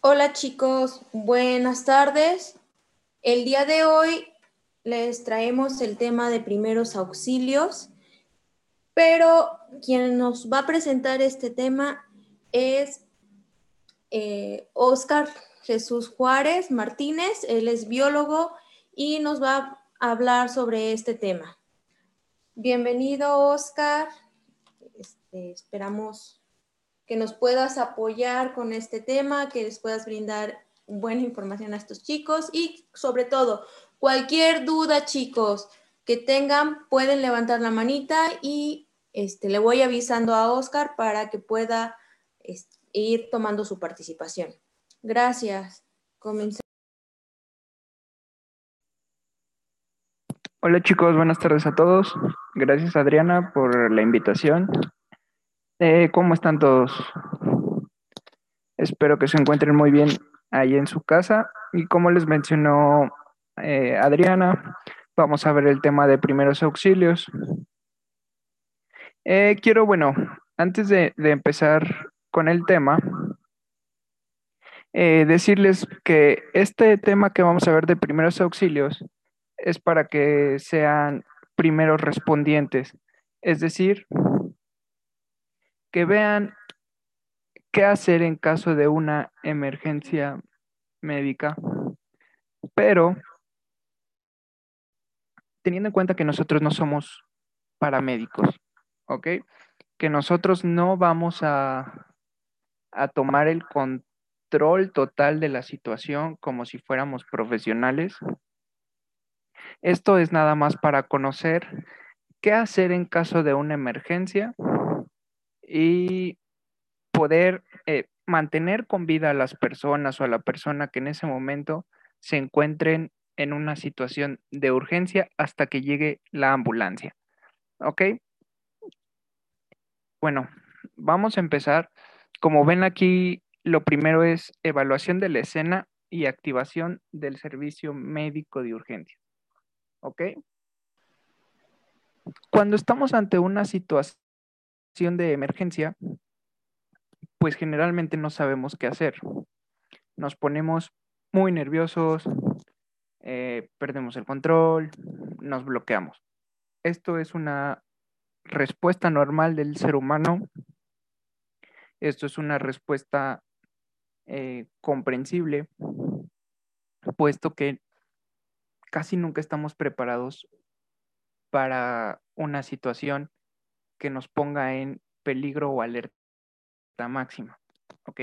Hola chicos, buenas tardes. El día de hoy les traemos el tema de primeros auxilios, pero quien nos va a presentar este tema es Oscar eh, Jesús Juárez Martínez, él es biólogo y nos va a hablar sobre este tema. Bienvenido Oscar, este, esperamos que nos puedas apoyar con este tema, que les puedas brindar buena información a estos chicos y sobre todo cualquier duda chicos que tengan pueden levantar la manita y este, le voy avisando a Oscar para que pueda este, ir tomando su participación. Gracias. Comencemos. Hola chicos, buenas tardes a todos. Gracias Adriana por la invitación. Eh, ¿Cómo están todos? Espero que se encuentren muy bien ahí en su casa. Y como les mencionó eh, Adriana, vamos a ver el tema de primeros auxilios. Eh, quiero, bueno, antes de, empezar con el tema, decirles que este tema que vamos a ver de primeros auxilios es para que sean primeros respondientes, es decir, que vean qué hacer en caso de una emergencia médica, pero teniendo en cuenta que nosotros no somos paramédicos, ¿ok? Que nosotros no vamos a, a tomar el control total de la situación como si fuéramos profesionales. Esto es nada más para conocer qué hacer en caso de una emergencia y poder eh, mantener con vida a las personas o a la persona que en ese momento se encuentren en una situación de urgencia hasta que llegue la ambulancia. ¿Ok? Bueno, vamos a empezar. Como ven aquí lo primero es evaluación de la escena y activación del servicio médico de urgencia. ¿Ok? Cuando estamos ante una situación de emergencia, pues generalmente no sabemos qué hacer. Nos ponemos muy nerviosos, eh, perdemos el control, nos bloqueamos. Esto es una respuesta normal del ser humano. Esto es una respuesta eh, comprensible, puesto que casi nunca estamos preparados para una situación que nos ponga en peligro o alerta máxima. ¿Ok?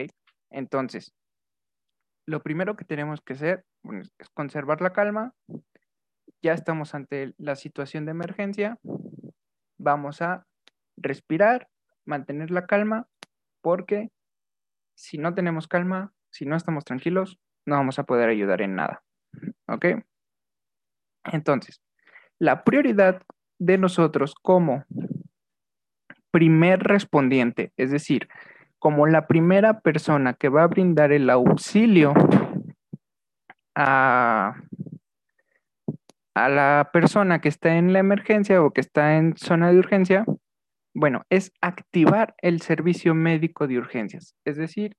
Entonces, lo primero que tenemos que hacer es conservar la calma. Ya estamos ante la situación de emergencia. Vamos a respirar, mantener la calma, porque si no tenemos calma, si no estamos tranquilos, no vamos a poder ayudar en nada. ¿Ok? Entonces, la prioridad de nosotros como primer respondiente, es decir, como la primera persona que va a brindar el auxilio a, la persona que está en la emergencia o que está en zona de urgencia, bueno, es activar el servicio médico de urgencias, es decir,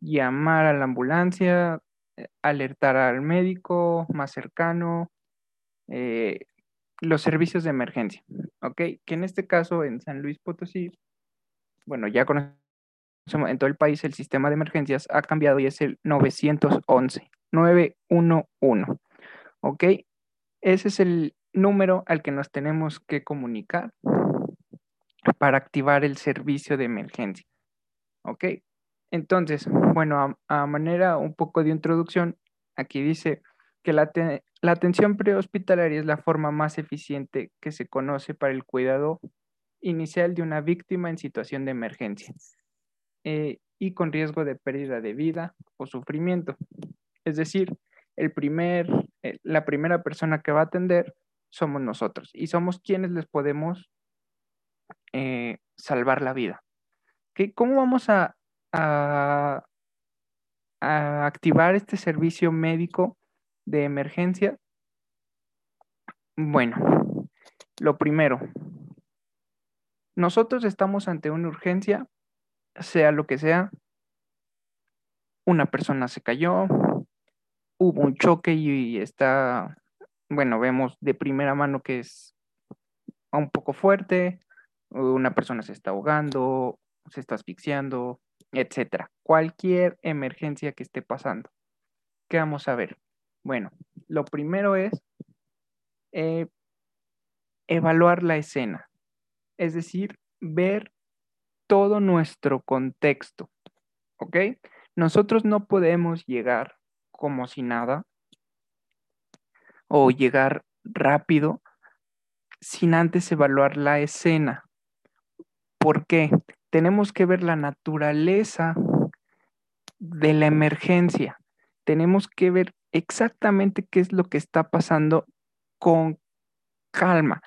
llamar a la ambulancia, eh, alertar al médico más cercano, eh, los servicios de emergencia, ¿ok? Que en este caso en San Luis Potosí, bueno, ya conocemos en todo el país el sistema de emergencias ha cambiado y es el 911, 911, ¿ok? Ese es el número al que nos tenemos que comunicar para activar el servicio de emergencia. ¿Ok? Entonces, bueno, a, manera un poco de introducción, aquí dice que la, atención prehospitalaria es la forma más eficiente que se conoce para el cuidado inicial de una víctima en situación de emergencia eh, y con riesgo de pérdida de vida o sufrimiento. Es decir, el primer, eh, la primera persona que va a atender somos nosotros y somos quienes les podemos eh, salvar la vida. ¿Cómo vamos a, a, activar este servicio médico de emergencia? Bueno, lo primero, nosotros estamos ante una urgencia, sea lo que sea. una persona se cayó, hubo un choque y está, bueno, vemos de primera mano que es un poco fuerte, una persona se está ahogando, se está asfixiando, etcétera. Cualquier emergencia que esté pasando. ¿Qué vamos a ver? Bueno, lo primero es eh, evaluar la escena, es decir, ver todo nuestro contexto, ¿ok? Nosotros no podemos llegar como si nada o llegar rápido sin antes evaluar la escena. ¿Por qué? Tenemos que ver la naturaleza de la emergencia. Tenemos que ver exactamente qué es lo que está pasando con calma.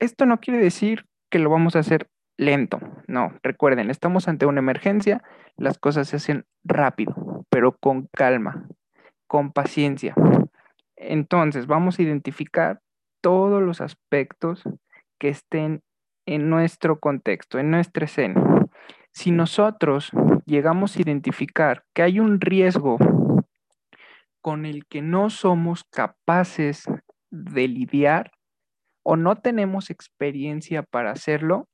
Esto no quiere decir que lo vamos a hacer lento. No, recuerden, estamos ante una emergencia, las cosas se hacen rápido, pero con calma, con paciencia. Entonces, vamos a identificar todos los aspectos que estén en nuestro contexto, en nuestra escena. Si nosotros llegamos a identificar que hay un riesgo con el que no somos capaces de lidiar o no tenemos experiencia para hacerlo,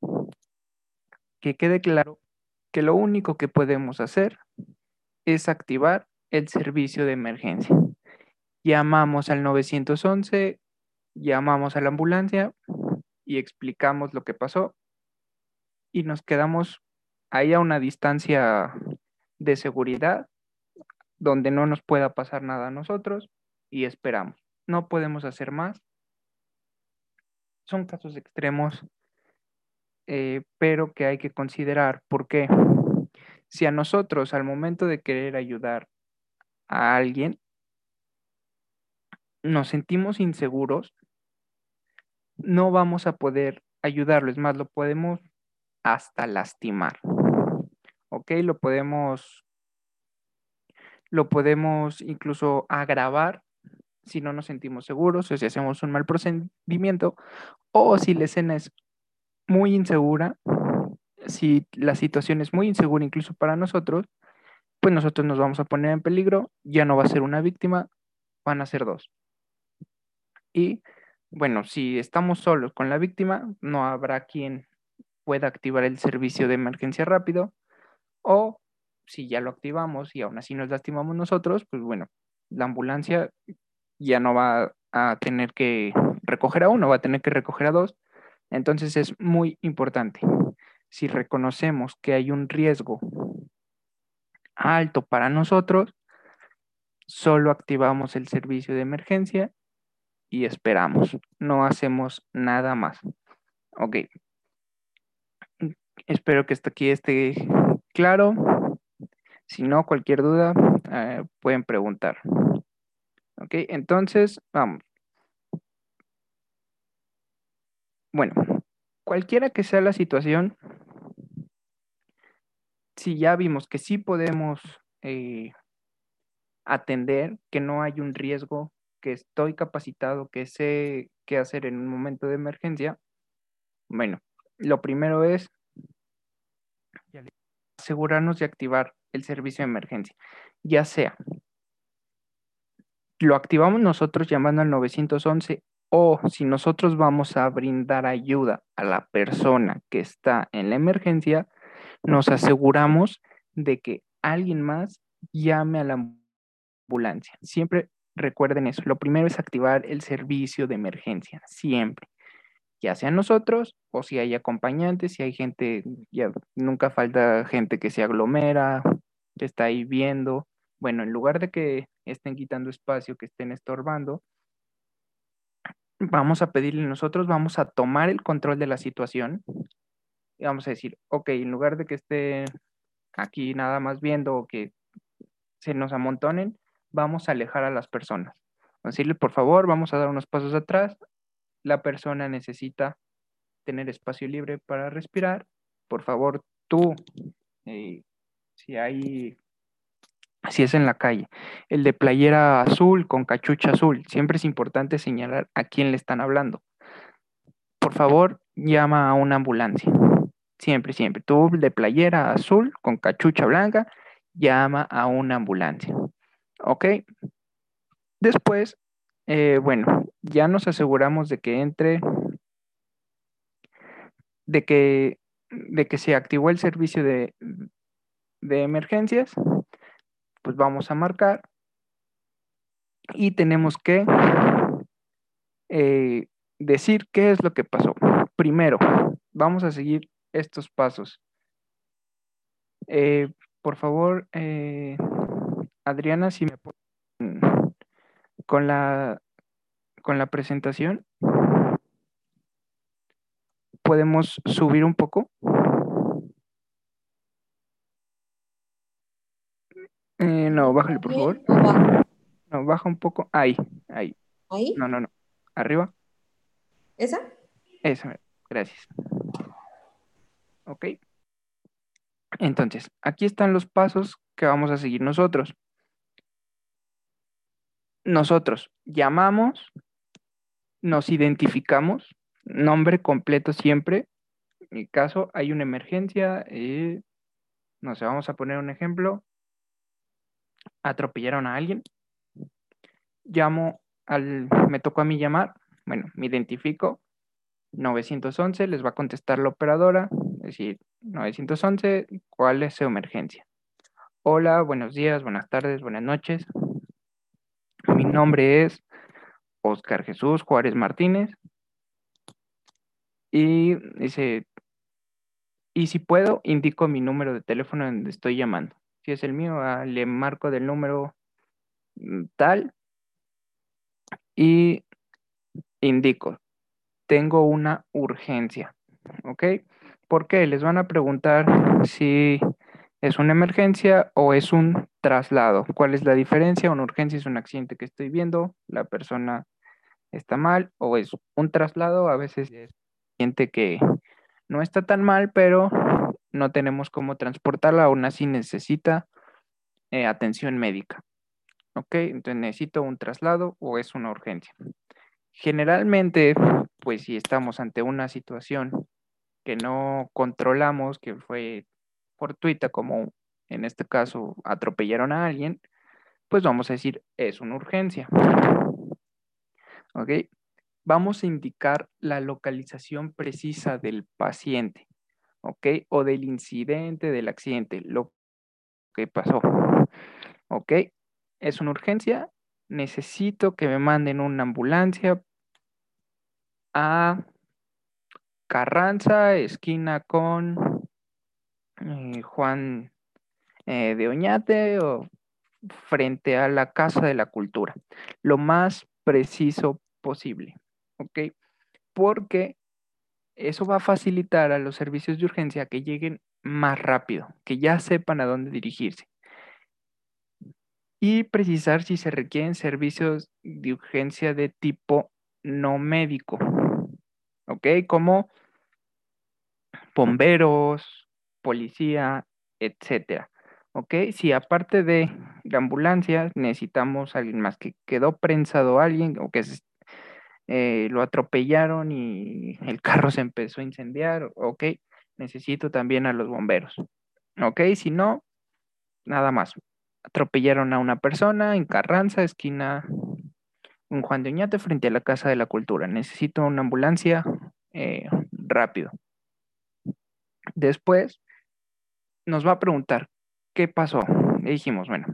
que quede claro que lo único que podemos hacer es activar el servicio de emergencia. Llamamos al 911, llamamos a la ambulancia y explicamos lo que pasó y nos quedamos ahí a una distancia de seguridad donde no nos pueda pasar nada a nosotros y esperamos. No podemos hacer más. Son casos extremos, eh, pero que hay que considerar. porque Si a nosotros al momento de querer ayudar a alguien, nos sentimos inseguros, no vamos a poder ayudarlo. Es más, lo podemos hasta lastimar. ¿Ok? Lo podemos lo podemos incluso agravar si no nos sentimos seguros o si hacemos un mal procedimiento o si la escena es muy insegura, si la situación es muy insegura incluso para nosotros, pues nosotros nos vamos a poner en peligro, ya no va a ser una víctima, van a ser dos. Y bueno, si estamos solos con la víctima, no habrá quien pueda activar el servicio de emergencia rápido o si ya lo activamos y aún así nos lastimamos nosotros, pues bueno, la ambulancia ya no va a tener que recoger a uno, va a tener que recoger a dos. Entonces es muy importante. Si reconocemos que hay un riesgo alto para nosotros, solo activamos el servicio de emergencia y esperamos. No hacemos nada más. Ok. Espero que esto aquí esté claro. Si no, cualquier duda, eh, pueden preguntar. Ok, entonces, vamos. Bueno, cualquiera que sea la situación, si ya vimos que sí podemos eh, atender, que no hay un riesgo, que estoy capacitado, que sé qué hacer en un momento de emergencia, bueno, lo primero es asegurarnos de activar el servicio de emergencia, ya sea lo activamos nosotros llamando al 911 o si nosotros vamos a brindar ayuda a la persona que está en la emergencia, nos aseguramos de que alguien más llame a la ambulancia. Siempre recuerden eso. Lo primero es activar el servicio de emergencia, siempre. Ya sea nosotros o si hay acompañantes, si hay gente, ya nunca falta gente que se aglomera, que está ahí viendo. Bueno, en lugar de que estén quitando espacio, que estén estorbando, vamos a pedirle nosotros, vamos a tomar el control de la situación y vamos a decir, ok, en lugar de que esté aquí nada más viendo o que se nos amontonen, vamos a alejar a las personas. Decirle, por favor, vamos a dar unos pasos atrás. La persona necesita tener espacio libre para respirar. Por favor, tú eh, si hay, si es en la calle, el de playera azul con cachucha azul, siempre es importante señalar a quién le están hablando. Por favor, llama a una ambulancia. Siempre, siempre. Tú de playera azul con cachucha blanca, llama a una ambulancia. ¿Ok? Después, eh, bueno, ya nos aseguramos de que entre, de que, de que se activó el servicio de, de emergencias, pues vamos a marcar y tenemos que eh, decir qué es lo que pasó. Primero, vamos a seguir estos pasos. Eh, por favor, eh, Adriana, si me con la con la presentación. ¿Podemos subir un poco? No, bájale, por favor. No, baja un poco. Ahí, ahí. ¿Ahí? No, no, no. Arriba. ¿Esa? Esa, gracias. Ok. Entonces, aquí están los pasos que vamos a seguir nosotros. Nosotros llamamos, nos identificamos, nombre completo siempre. En mi caso, hay una emergencia, eh, no sé, vamos a poner un ejemplo. Atropellaron a alguien. Llamo al, me tocó a mí llamar, bueno, me identifico, 911, les va a contestar la operadora, es decir, 911, ¿cuál es su emergencia? Hola, buenos días, buenas tardes, buenas noches. Mi nombre es Oscar Jesús Juárez Martínez. Y dice, y si puedo, indico mi número de teléfono donde estoy llamando. Si es el mío, ah, le marco del número mm, tal y indico, tengo una urgencia, ¿ok? ¿Por qué? Les van a preguntar si es una emergencia o es un traslado. ¿Cuál es la diferencia? Una urgencia es un accidente que estoy viendo, la persona está mal o es un traslado, a veces es un accidente que no está tan mal, pero no tenemos cómo transportarla, aún así necesita eh, atención médica. ¿Ok? Entonces necesito un traslado o es una urgencia. Generalmente, pues si estamos ante una situación que no controlamos, que fue fortuita, como en este caso atropellaron a alguien, pues vamos a decir es una urgencia. ¿Ok? Vamos a indicar la localización precisa del paciente, ¿ok? O del incidente, del accidente, lo que pasó, ¿ok? Es una urgencia, necesito que me manden una ambulancia a Carranza, esquina con eh, Juan eh, de Oñate o frente a la Casa de la Cultura, lo más preciso posible, ¿ok? Porque eso va a facilitar a los servicios de urgencia que lleguen más rápido, que ya sepan a dónde dirigirse y precisar si se requieren servicios de urgencia de tipo no médico, ¿ok? Como bomberos, policía, etcétera, ¿ok? Si aparte de la ambulancia necesitamos alguien más que quedó prensado alguien o que eh, lo atropellaron y el carro se empezó a incendiar, ¿ok? Necesito también a los bomberos, ¿ok? Si no, nada más atropellaron a una persona en Carranza, esquina un Juan de Oñate, frente a la Casa de la Cultura. Necesito una ambulancia eh, rápido. Después nos va a preguntar, ¿qué pasó? Le dijimos, bueno,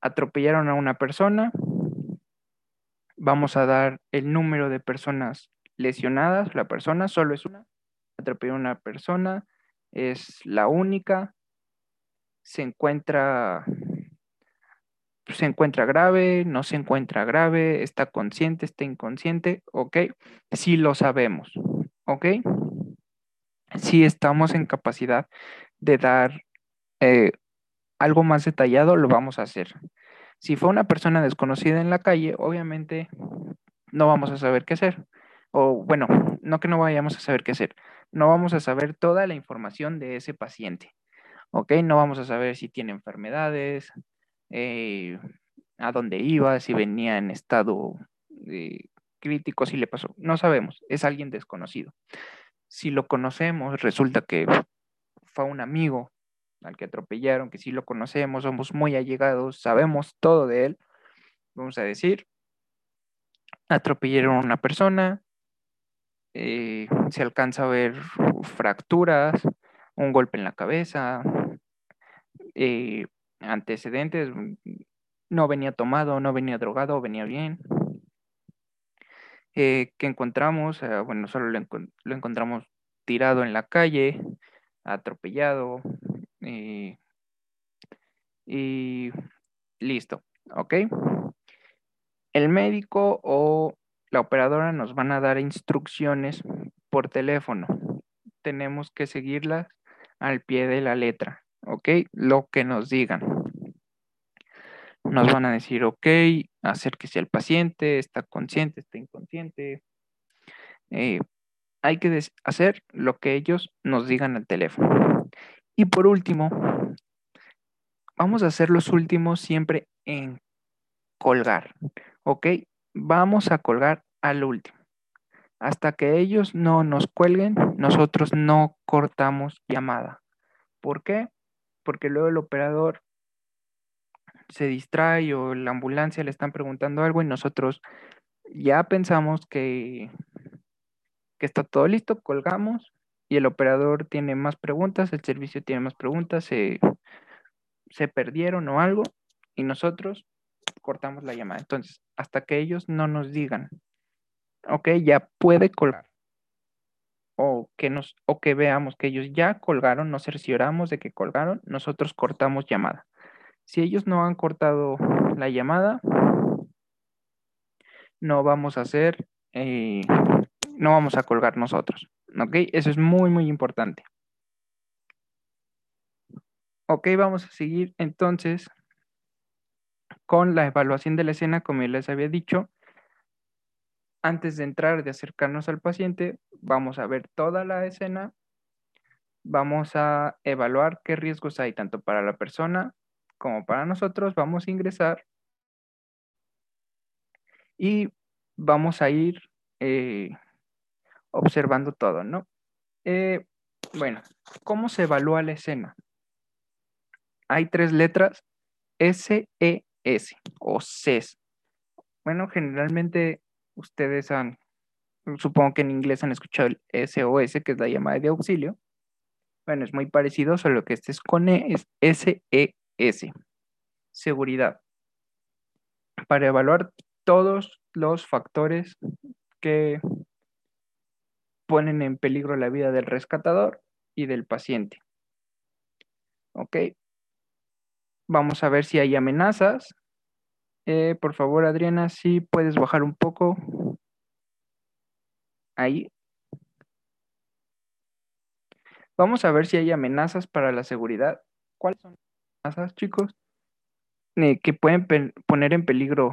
atropellaron a una persona, vamos a dar el número de personas lesionadas, la persona solo es una, atropellaron a una persona, es la única, se encuentra, se encuentra grave, no se encuentra grave, está consciente, está inconsciente, ¿ok? Sí lo sabemos, ¿ok? Si estamos en capacidad de dar eh, algo más detallado, lo vamos a hacer. Si fue una persona desconocida en la calle, obviamente no vamos a saber qué hacer. O bueno, no que no vayamos a saber qué hacer, no vamos a saber toda la información de ese paciente. ¿ok? No vamos a saber si tiene enfermedades, eh, a dónde iba, si venía en estado eh, crítico, si le pasó. No sabemos, es alguien desconocido. Si lo conocemos, resulta que fue un amigo al que atropellaron, que sí lo conocemos, somos muy allegados, sabemos todo de él, vamos a decir, atropellaron a una persona, eh, se alcanza a ver fracturas, un golpe en la cabeza, eh, antecedentes, no venía tomado, no venía drogado, venía bien. Eh, que encontramos, bueno, solo lo, lo, encontramos tirado en la calle, atropellado, y listo, ¿ok? El médico o la operadora nos van a dar instrucciones por teléfono. Tenemos que seguirlas al pie de la letra, ¿ok? Lo que nos digan. Nos van a decir, ok, acérquese al paciente, está consciente, está inconsciente. Eh, hay que hacer lo que ellos nos digan al teléfono. Y por último, vamos a hacer los últimos siempre en colgar, ¿ok? Vamos a colgar al último. Hasta que ellos no nos cuelguen, nosotros no cortamos llamada. ¿Por qué? Porque luego el operador se distrae o la ambulancia le están preguntando algo y nosotros ya pensamos que, que está todo listo, colgamos y el operador tiene más preguntas, el servicio tiene más preguntas, se, se perdieron o algo y nosotros cortamos la llamada. Entonces, hasta que ellos no nos digan, ok, ya puede colgar. O que, nos, o que veamos que ellos ya colgaron, nos cercioramos de que colgaron, nosotros cortamos llamada. Si ellos no han cortado la llamada, no vamos a hacer, eh, no vamos a colgar nosotros. ¿Ok? Eso es muy, muy importante. Ok, vamos a seguir entonces con la evaluación de la escena, como les había dicho. Antes de entrar, de acercarnos al paciente, vamos a ver toda la escena. Vamos a evaluar qué riesgos hay tanto para la persona como para nosotros. Vamos a ingresar y vamos a ir eh, observando todo, ¿no? Eh, bueno, ¿cómo se evalúa la escena? hay tres letras S, E, S o CES. Bueno, generalmente ustedes han, supongo que en inglés han escuchado el SOS, que es la llamada de auxilio. Bueno, es muy parecido, solo que este es con E, es SES. Seguridad. Para evaluar todos los factores que ponen en peligro la vida del rescatador y del paciente. ¿Ok? Vamos a ver si hay amenazas. Eh, por favor, Adriana, si puedes bajar un poco. Ahí. Vamos a ver si hay amenazas para la seguridad. ¿Cuáles son las amenazas, chicos? Eh, que pueden poner en peligro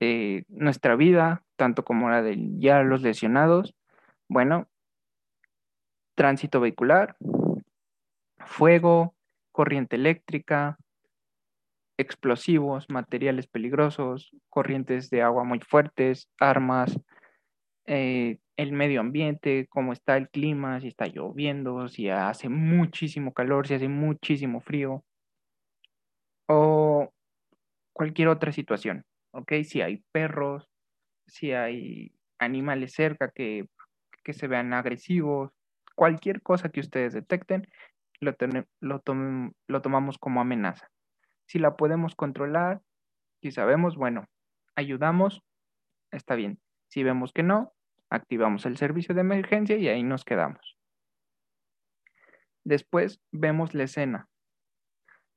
eh, nuestra vida, tanto como la de ya los lesionados. Bueno, tránsito vehicular, fuego, corriente eléctrica, explosivos, materiales peligrosos, corrientes de agua muy fuertes, armas, eh, el medio ambiente, cómo está el clima, si está lloviendo, si hace muchísimo calor, si hace muchísimo frío, o cualquier otra situación, ¿ok? Si hay perros, si hay animales cerca que, se vean agresivos, cualquier cosa que ustedes detecten, lo, lo tomamos como amenaza. Si la podemos controlar, si sabemos, bueno, ayudamos, está bien. Si vemos que no, activamos el servicio de emergencia y ahí nos quedamos. Después vemos la escena.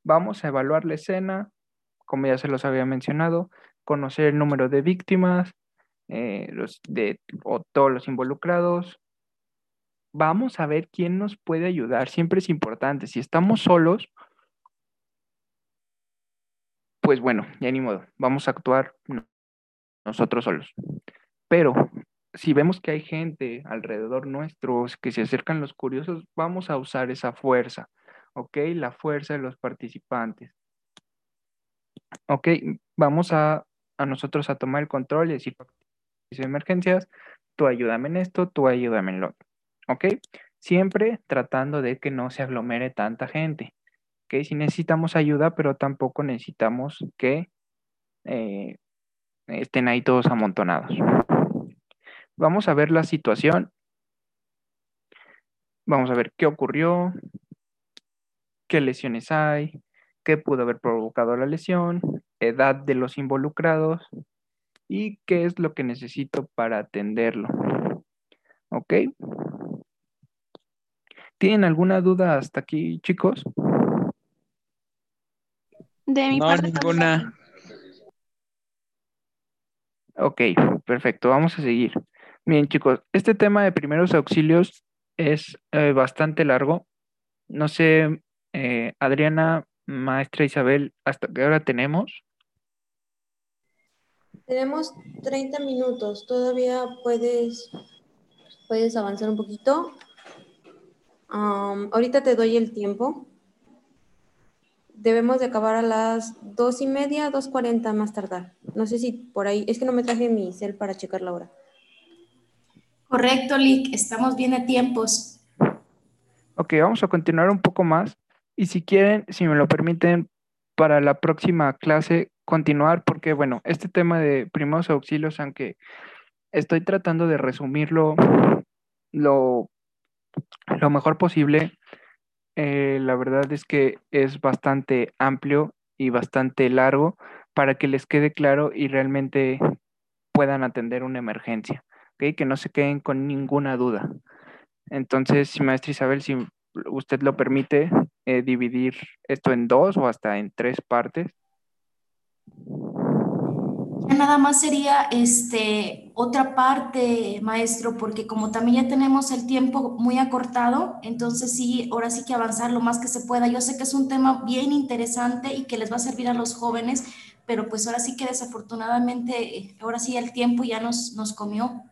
Vamos a evaluar la escena, como ya se los había mencionado, conocer el número de víctimas, eh, los de, o todos los involucrados. Vamos a ver quién nos puede ayudar. Siempre es importante. Si estamos solos, pues bueno, ya ni modo, vamos a actuar nosotros solos. Pero si vemos que hay gente alrededor nuestro, que se acercan los curiosos, vamos a usar esa fuerza, ¿ok? La fuerza de los participantes. ¿Ok? Vamos a, a nosotros a tomar el control y decir, emergencias, tú ayúdame en esto, tú ayúdame en lo ¿Ok? Siempre tratando de que no se aglomere tanta gente. ¿ok? Si necesitamos ayuda, pero tampoco necesitamos que eh, estén ahí todos amontonados. Vamos a ver la situación. Vamos a ver qué ocurrió, qué lesiones hay, qué pudo haber provocado la lesión, edad de los involucrados y qué es lo que necesito para atenderlo. ¿Ok? ¿Tienen alguna duda hasta aquí, chicos? De mi No, parte, ninguna. Ok, perfecto, vamos a seguir. Bien, chicos, este tema de primeros auxilios es eh, bastante largo. No sé, eh, Adriana, maestra Isabel, ¿hasta qué hora tenemos? Tenemos 30 minutos. Todavía puedes, puedes avanzar un poquito. Ahorita te doy el tiempo. Debemos de acabar a las dos y media, 2.40 más tardar. No sé si por ahí, es que no me traje mi cel para checar la hora. Correcto, Lick, estamos bien a tiempos. Ok, vamos a continuar un poco más. Y si quieren, si me lo permiten, para la próxima clase continuar, porque bueno, este tema de primeros auxilios, aunque estoy tratando de resumirlo lo, lo mejor posible, eh, la verdad es que es bastante amplio y bastante largo para que les quede claro y realmente puedan atender una emergencia, ¿ok? Que no se queden con ninguna duda. Entonces, maestra Isabel, si usted lo permite, eh, dividir esto en dos o hasta en tres partes. Ya nada más sería este, otra parte, maestro, porque como también ya tenemos el tiempo muy acortado, entonces sí, ahora sí que avanzar lo más que se pueda. Yo sé que es un tema bien interesante y que les va a servir a los jóvenes, pero pues ahora sí que desafortunadamente, eh, ahora sí el tiempo ya nos, nos comió.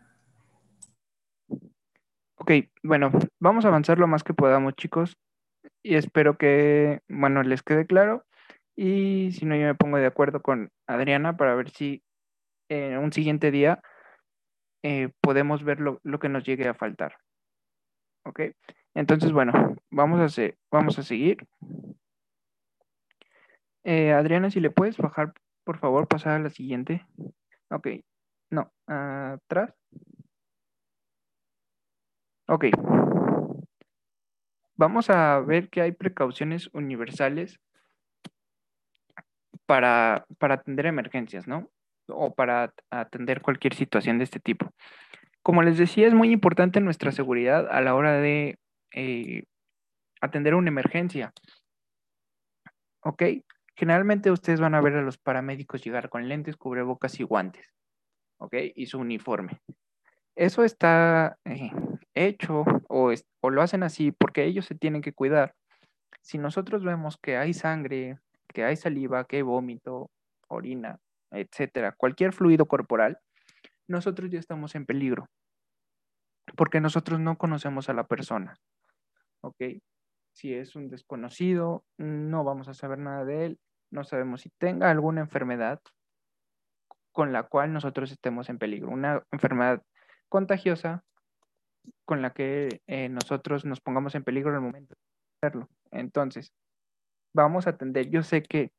Ok, bueno, vamos a avanzar lo más que podamos, chicos, y espero que, bueno, les quede claro. Y si no, yo me pongo de acuerdo con Adriana para ver si en un siguiente día eh, podemos ver lo, lo que nos llegue a faltar. Ok, entonces, bueno, vamos a, hacer, vamos a seguir. Eh, Adriana, si le puedes bajar, por favor, pasar a la siguiente. Ok, no, atrás. Ok. Vamos a ver que hay precauciones universales para, para atender emergencias, ¿no? O para atender cualquier situación de este tipo. Como les decía, es muy importante nuestra seguridad a la hora de eh, atender una emergencia. ¿Ok? Generalmente ustedes van a ver a los paramédicos llegar con lentes, cubrebocas y guantes. ¿Ok? Y su uniforme. Eso está eh, hecho o, es- o lo hacen así porque ellos se tienen que cuidar. Si nosotros vemos que hay sangre, que hay saliva, que hay vómito, orina, etcétera, cualquier fluido corporal, nosotros ya estamos en peligro porque nosotros no conocemos a la persona. ¿Ok? Si es un desconocido, no vamos a saber nada de él, no sabemos si tenga alguna enfermedad con la cual nosotros estemos en peligro, una enfermedad contagiosa con la que eh, nosotros nos pongamos en peligro en el momento de hacerlo. Entonces, vamos a atender. Yo sé que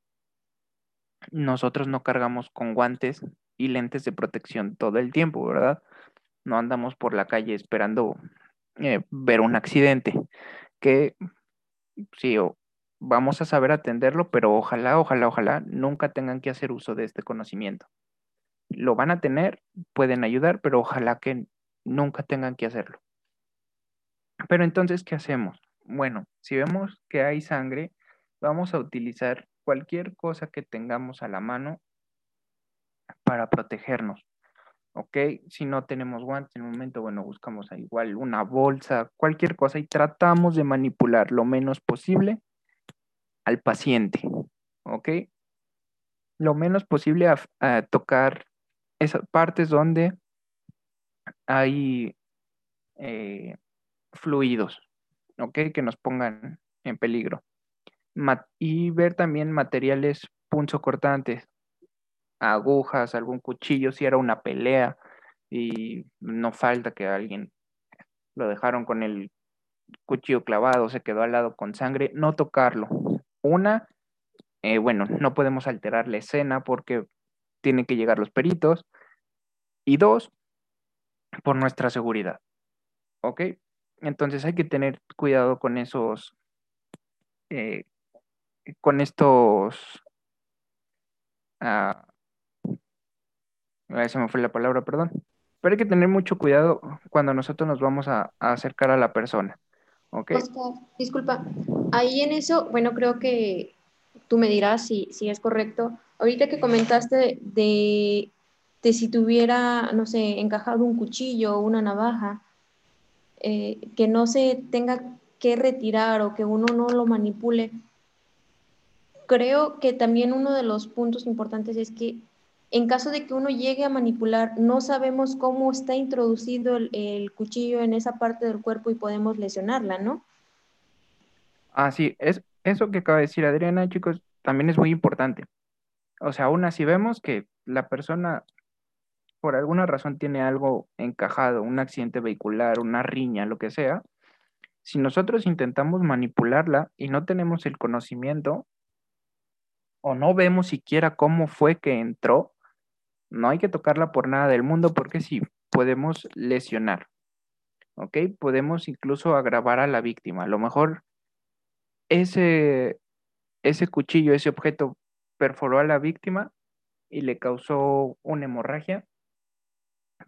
nosotros no cargamos con guantes y lentes de protección todo el tiempo, ¿verdad? No andamos por la calle esperando eh, ver un accidente, que sí, o- vamos a saber atenderlo, pero ojalá, ojalá, ojalá nunca tengan que hacer uso de este conocimiento. Lo van a tener, pueden ayudar, pero ojalá que nunca tengan que hacerlo. Pero entonces, ¿qué hacemos? Bueno, si vemos que hay sangre, vamos a utilizar cualquier cosa que tengamos a la mano para protegernos. ¿Ok? Si no tenemos guantes en el momento, bueno, buscamos igual una bolsa, cualquier cosa y tratamos de manipular lo menos posible al paciente. ¿Ok? Lo menos posible a, a tocar esas partes donde hay eh, fluidos, ¿ok? Que nos pongan en peligro. Y ver también materiales punzocortantes, agujas, algún cuchillo, si era una pelea y no falta que alguien lo dejaron con el cuchillo clavado, se quedó al lado con sangre, no tocarlo, Una, eh, bueno, no podemos alterar la escena porque tienen que llegar los peritos. Y dos, por nuestra seguridad. ¿Ok? Entonces hay que tener cuidado con esos, eh, con estos, ah, se me fue la palabra, perdón. Pero hay que tener mucho cuidado cuando nosotros nos vamos a, acercar a la persona. ¿Ok? disculpa, ahí en eso, bueno, creo que tú me dirás si, si es correcto. Ahorita que comentaste de, de si tuviera, no sé, encajado un cuchillo o una navaja, eh, que no se tenga que retirar o que uno no lo manipule. Creo que también uno de los puntos importantes es que en caso de que uno llegue a manipular, no sabemos cómo está introducido el, cuchillo en esa parte del cuerpo y podemos lesionarla, ¿no? Ah, sí, es, eso que acaba de decir Adriana, chicos, también es muy importante. O sea, aún así vemos que la persona por alguna razón tiene algo encajado, un accidente vehicular, una riña, lo que sea, si nosotros intentamos manipularla y no tenemos el conocimiento o no vemos siquiera cómo fue que entró, no hay que tocarla por nada del mundo porque sí, podemos lesionar. ¿Ok? Podemos incluso agravar a la víctima. A lo mejor ese, ese cuchillo, ese objeto perforó a la víctima y le causó una hemorragia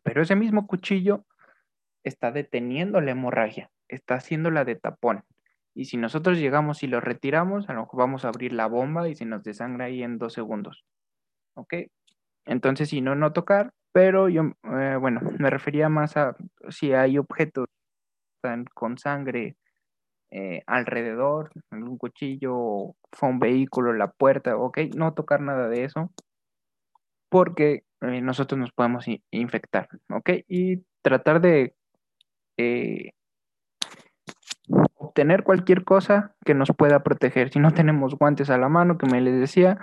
pero ese mismo cuchillo está deteniendo la hemorragia, está haciéndola de tapón. Y si nosotros llegamos y lo retiramos, a lo mejor vamos a abrir la bomba y se nos desangra ahí en dos segundos. ¿Ok? Entonces, si no, no tocar, pero yo, eh, bueno, me refería más a si hay objetos con sangre eh, alrededor, un cuchillo, fue un vehículo, la puerta, ok, no tocar nada de eso, porque eh, nosotros nos podemos infectar, ¿ok? Y tratar de obtener cualquier cosa que nos pueda proteger. Si no tenemos guantes a la mano, que me les decía,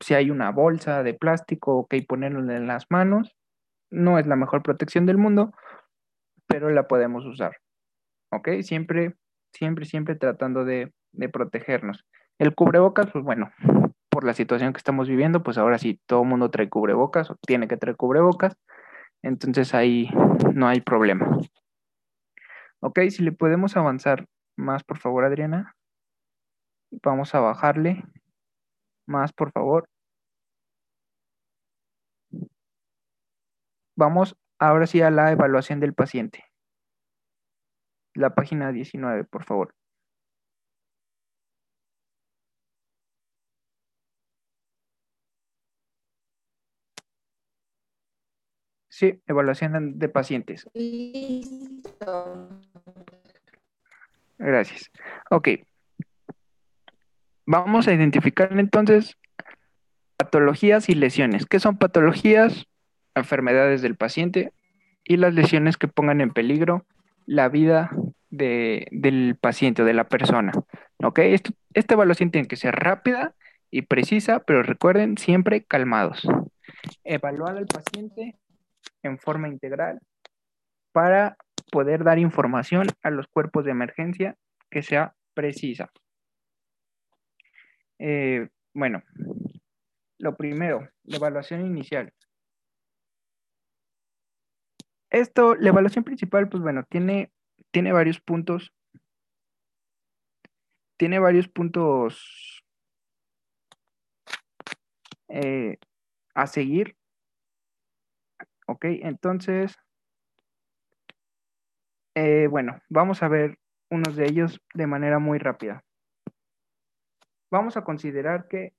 si hay una bolsa de plástico, ok, ponerlo en las manos, no es la mejor protección del mundo, pero la podemos usar, ¿ok? Siempre, siempre, siempre tratando de, protegernos. El cubrebocas, pues bueno, por la situación que estamos viviendo, pues ahora sí todo el mundo trae cubrebocas o tiene que traer cubrebocas, entonces ahí no hay problema. Ok, si le podemos avanzar más, por favor, Adriana. Vamos a bajarle más, por favor. Vamos ahora sí a la evaluación del paciente. La página 19, por favor. Sí, evaluación de pacientes. Gracias. Ok. Vamos a identificar entonces patologías y lesiones. ¿Qué son patologías? Enfermedades del paciente y las lesiones que pongan en peligro la vida del paciente o de la persona. ¿Ok? esta evaluación tiene que ser rápida y precisa, pero recuerden siempre calmados. Evaluar al paciente en forma integral para poder dar información a los cuerpos de emergencia que sea precisa. Eh, bueno, lo primero, la evaluación inicial. Esto, la evaluación principal, pues bueno, tiene, tiene varios puntos. Tiene varios puntos eh, a seguir Ok, entonces, eh, bueno, vamos a ver unos de ellos de manera muy rápida. Vamos a considerar que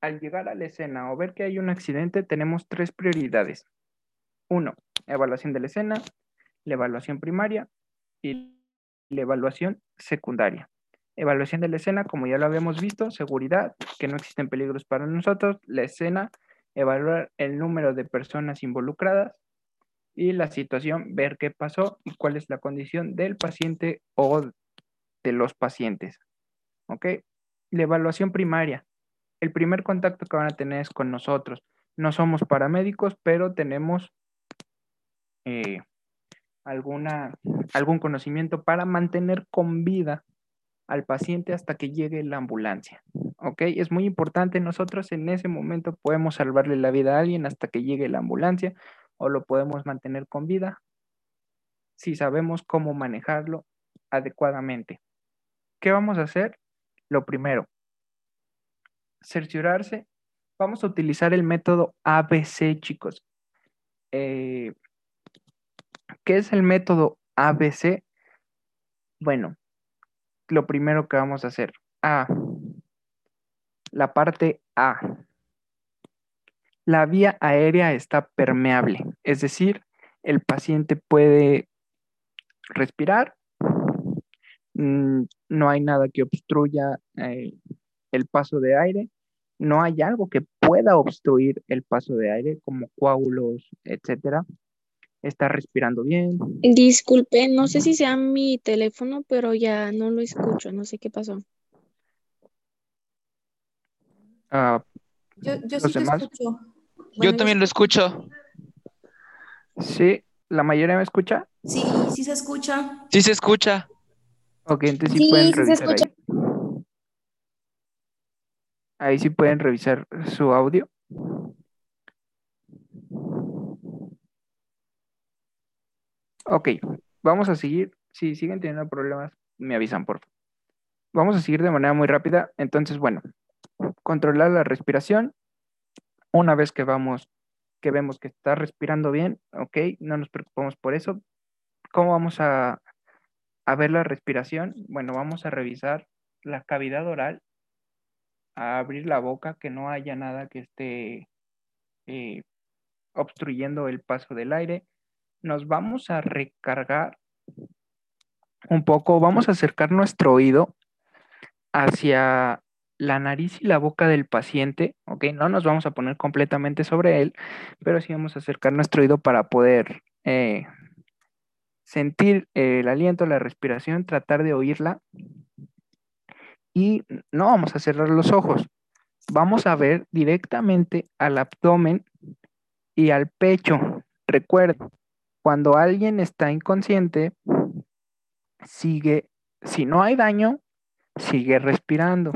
al llegar a la escena o ver que hay un accidente, tenemos tres prioridades. Uno, evaluación de la escena, la evaluación primaria y la evaluación secundaria. Evaluación de la escena, como ya lo habíamos visto, seguridad, que no existen peligros para nosotros, la escena, evaluar el número de personas involucradas y la situación, ver qué pasó y cuál es la condición del paciente o de los pacientes. ¿Ok? La evaluación primaria. El primer contacto que van a tener es con nosotros. No somos paramédicos, pero tenemos eh, alguna, algún conocimiento para mantener con vida al paciente hasta que llegue la ambulancia. ¿Ok? Es muy importante. Nosotros en ese momento podemos salvarle la vida a alguien hasta que llegue la ambulancia o lo podemos mantener con vida si sabemos cómo manejarlo adecuadamente. ¿Qué vamos a hacer? Lo primero, cerciorarse. Vamos a utilizar el método ABC, chicos. Eh, ¿Qué es el método ABC? Bueno, lo primero que vamos a hacer. A. La parte A. La vía aérea está permeable, es decir, el paciente puede respirar, mm, no hay nada que obstruya eh, el paso de aire, no hay algo que pueda obstruir el paso de aire, como coágulos, etcétera. Está respirando bien. Disculpe, no sé si sea mi teléfono, pero ya no lo escucho, no sé qué pasó. Ah, Yo, yo ¿Los sí te demás? Yo también lo escucho. sí, la mayoría me escucha. Sí, sí se escucha. Sí se escucha. Ok, entonces sí, Sí, pueden sí se revisar escucha. ahí. Ahí sí pueden revisar su audio. Ok, vamos a seguir. Si siguen teniendo problemas, me avisan, por favor. Vamos a seguir de manera muy rápida. Entonces, bueno, controlar la respiración. Una vez que vamos, que vemos que está respirando bien, ok, no nos preocupamos por eso. ¿Cómo vamos a, ver la respiración? Bueno, vamos a revisar la cavidad oral, a abrir la boca, que no haya nada que esté eh, obstruyendo el paso del aire. Nos vamos a recargar un poco, vamos a acercar nuestro oído hacia la nariz y la boca del paciente, ¿ok? No nos vamos a poner completamente sobre él, pero sí vamos a acercar nuestro oído para poder eh, sentir el aliento, la respiración, tratar de oírla. Y no vamos a cerrar los ojos, vamos a ver directamente al abdomen y al pecho. Recuerda, cuando alguien está inconsciente, sigue, si no hay daño, sigue respirando.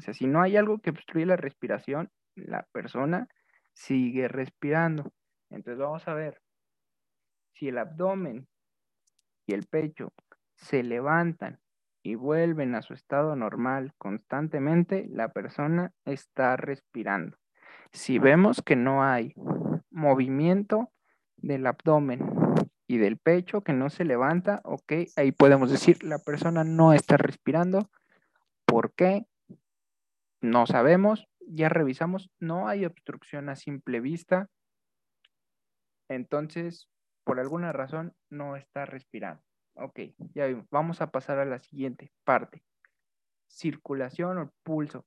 O sea, si no hay algo que obstruye la respiración, la persona sigue respirando. Entonces vamos a ver si el abdomen y el pecho se levantan y vuelven a su estado normal constantemente, la persona está respirando. Si vemos que no hay movimiento del abdomen y del pecho que no se levanta, ok, ahí podemos decir la persona no está respirando. ¿Por qué? No sabemos, ya revisamos, no hay obstrucción a simple vista. Entonces, por alguna razón, no está respirando. Ok, ya vimos. Vamos a pasar a la siguiente parte. Circulación o pulso.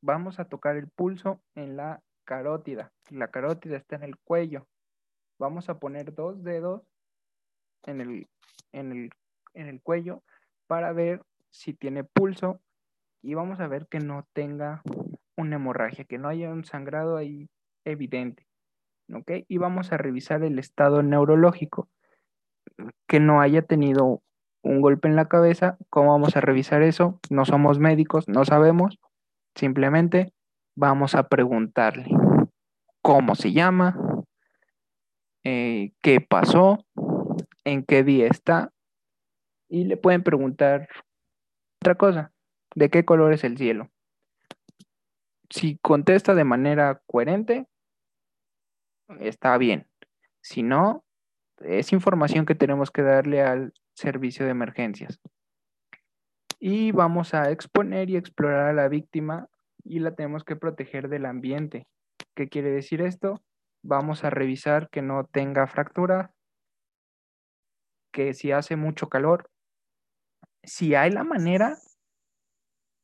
Vamos a tocar el pulso en la carótida. La carótida está en el cuello. Vamos a poner dos dedos en el, en el, en el cuello para ver si tiene pulso y vamos a ver que no tenga una hemorragia, que no haya un sangrado ahí evidente. ¿Ok? Y vamos a revisar el estado neurológico, que no haya tenido un golpe en la cabeza. ¿Cómo vamos a revisar eso? No somos médicos, no sabemos. Simplemente vamos a preguntarle cómo se llama, eh, qué pasó, en qué día está. Y le pueden preguntar otra cosa, ¿de qué color es el cielo? Si contesta de manera coherente, está bien. Si no, es información que tenemos que darle al servicio de emergencias. Y vamos a exponer y explorar a la víctima y la tenemos que proteger del ambiente. ¿Qué quiere decir esto? Vamos a revisar que no tenga fractura, que si hace mucho calor, si hay la manera,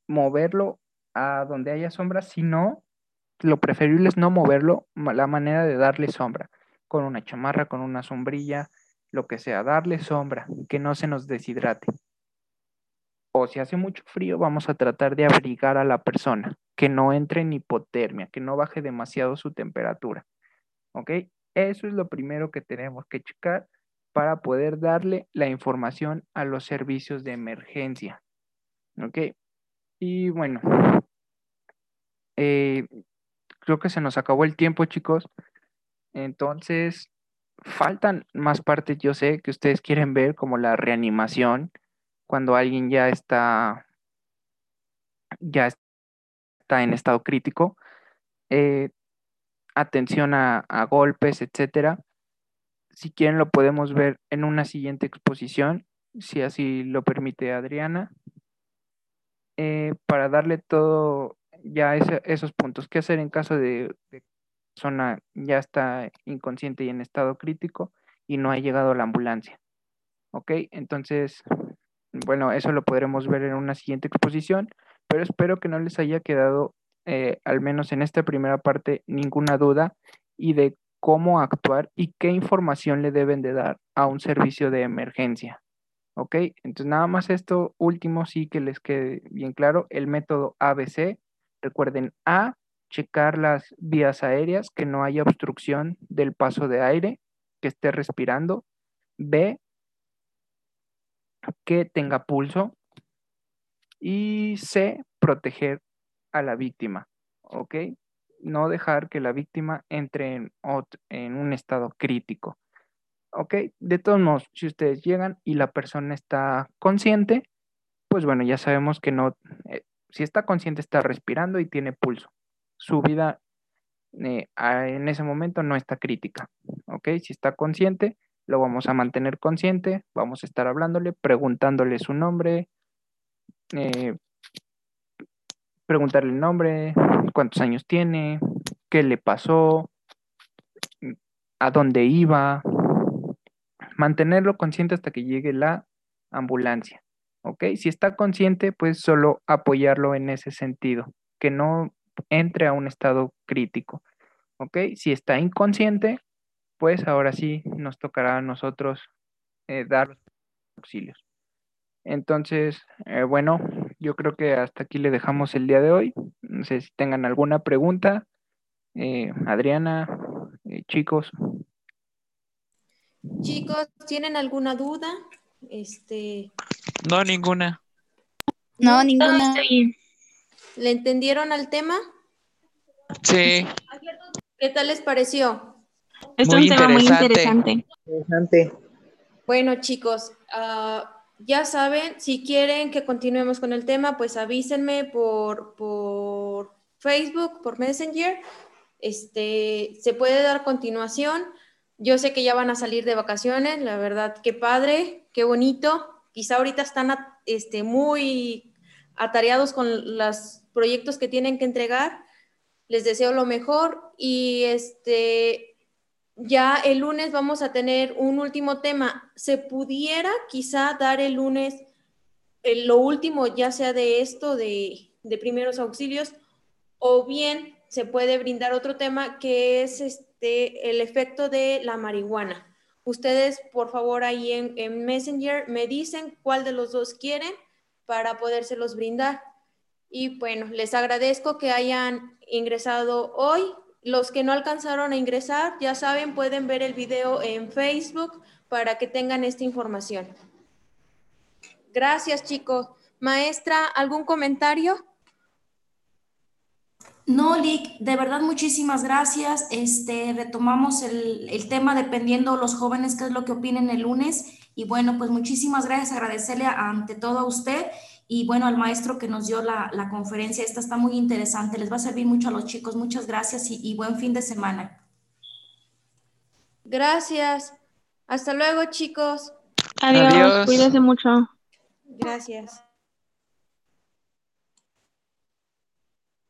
moverlo a donde haya sombra, si no, lo preferible es no moverlo, la manera de darle sombra, con una chamarra, con una sombrilla, lo que sea, darle sombra, que no se nos deshidrate. O si hace mucho frío, vamos a tratar de abrigar a la persona, que no entre en hipotermia, que no baje demasiado su temperatura. ¿Ok? Eso es lo primero que tenemos que checar para poder darle la información a los servicios de emergencia. ¿Ok? Y bueno, eh, creo que se nos acabó el tiempo, chicos. Entonces, faltan más partes, yo sé, que ustedes quieren ver, como la reanimación, cuando alguien ya está, ya está en estado crítico. Eh, atención a, golpes, etcétera. Si quieren, lo podemos ver en una siguiente exposición, si así lo permite Adriana, eh, para darle todo ya esos puntos. ¿Qué hacer en caso de, de persona ya está inconsciente y en estado crítico y no ha llegado la ambulancia? ¿Ok? Entonces, bueno, eso lo podremos ver en una siguiente exposición, pero espero que no les haya quedado, eh, al menos en esta primera parte, ninguna duda y de cómo actuar y qué información le deben de dar a un servicio de emergencia. ¿Ok? Entonces, nada más esto último sí que les quede bien claro, el método ABC Recuerden, A, checar las vías aéreas, que no haya obstrucción del paso de aire, que esté respirando. B, que tenga pulso. Y C, proteger a la víctima, ¿ok? No dejar que la víctima entre en, en un estado crítico. ¿Ok? De todos modos, si ustedes llegan y la persona está consciente, pues bueno, ya sabemos que no, eh, si está consciente, está respirando y tiene pulso. Su vida eh, en ese momento no está crítica. ¿Ok? Si está consciente, lo vamos a mantener consciente, vamos a estar hablándole, preguntándole su nombre, eh, preguntarle el nombre, cuántos años tiene, qué le pasó, a dónde iba, mantenerlo consciente hasta que llegue la ambulancia. ¿ok? Si está consciente, pues solo apoyarlo en ese sentido, que no entre a un estado crítico, ¿ok? Si está inconsciente, pues ahora sí nos tocará a nosotros eh, dar auxilios. Entonces, eh, bueno, yo creo que hasta aquí le dejamos el día de hoy. No sé si tengan alguna pregunta. Eh, Adriana, chicos. Chicos, ¿tienen alguna duda? Este, no, ninguna. No, ninguna. ¿Le entendieron al tema? Sí. ¿Qué tal les pareció? Es un tema muy interesante. Bueno, chicos, ah, ya saben, si quieren que continuemos con el tema, pues avísenme por, por Facebook, por Messenger. Este, se puede dar continuación. Yo sé que ya van a salir de vacaciones, la verdad, qué padre, qué bonito quizá ahorita están este, muy atareados con los proyectos que tienen que entregar. Les deseo lo mejor y este, ya el lunes vamos a tener un último tema. Se pudiera quizá dar el lunes lo último, ya sea de esto, de, de, primeros auxilios, o bien se puede brindar otro tema que es este, el efecto de la marihuana. Ustedes, por favor, ahí en, Messenger me dicen cuál de los dos quieren para podérselos brindar. Y bueno, les agradezco que hayan ingresado hoy. Los que no alcanzaron a ingresar, ya saben, pueden ver el video en Facebook para que tengan esta información. Gracias, chicos. Maestra, ¿algún comentario? No, Lick, de verdad muchísimas gracias. Este, retomamos el, tema dependiendo los jóvenes qué es lo que opinen el lunes. Y bueno, pues muchísimas gracias, agradecerle ante todo a usted y bueno, al maestro que nos dio la, conferencia. Esta está muy interesante, les va a servir mucho a los chicos. Muchas gracias y, y buen fin de semana. Gracias. Hasta luego, chicos. Adiós. Adiós. Cuídense mucho. Gracias.